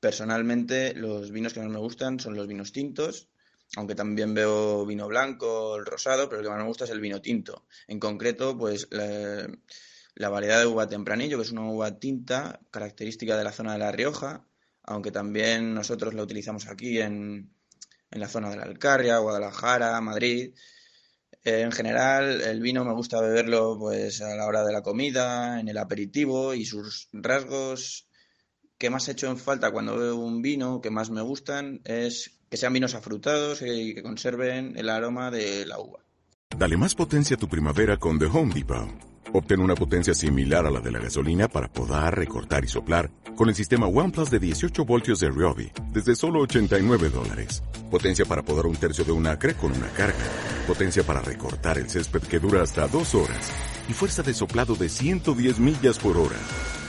Personalmente, los vinos que más me gustan son los vinos tintos, aunque también veo vino blanco, el rosado, pero el que más me gusta es el vino tinto. En concreto, pues la, la variedad de uva tempranillo, que es una uva tinta característica de la zona de La Rioja, aunque también nosotros la utilizamos aquí en, en la zona de la Alcarria, Guadalajara, Madrid. Eh, en general, el vino me gusta beberlo pues a la hora de la comida, en el aperitivo y sus rasgos que más he hecho en falta cuando veo un vino que más me gustan es que sean vinos afrutados y que conserven el aroma de la uva. Dale más potencia a tu primavera con The Home Depot. Obtén una potencia similar a la de la gasolina para podar, recortar y soplar con el sistema OnePlus de 18 voltios de Ryobi desde solo 89 dólares. Potencia para podar un tercio de un acre con una carga. Potencia para recortar el césped que dura hasta dos horas. Y fuerza de soplado de 110 millas por hora.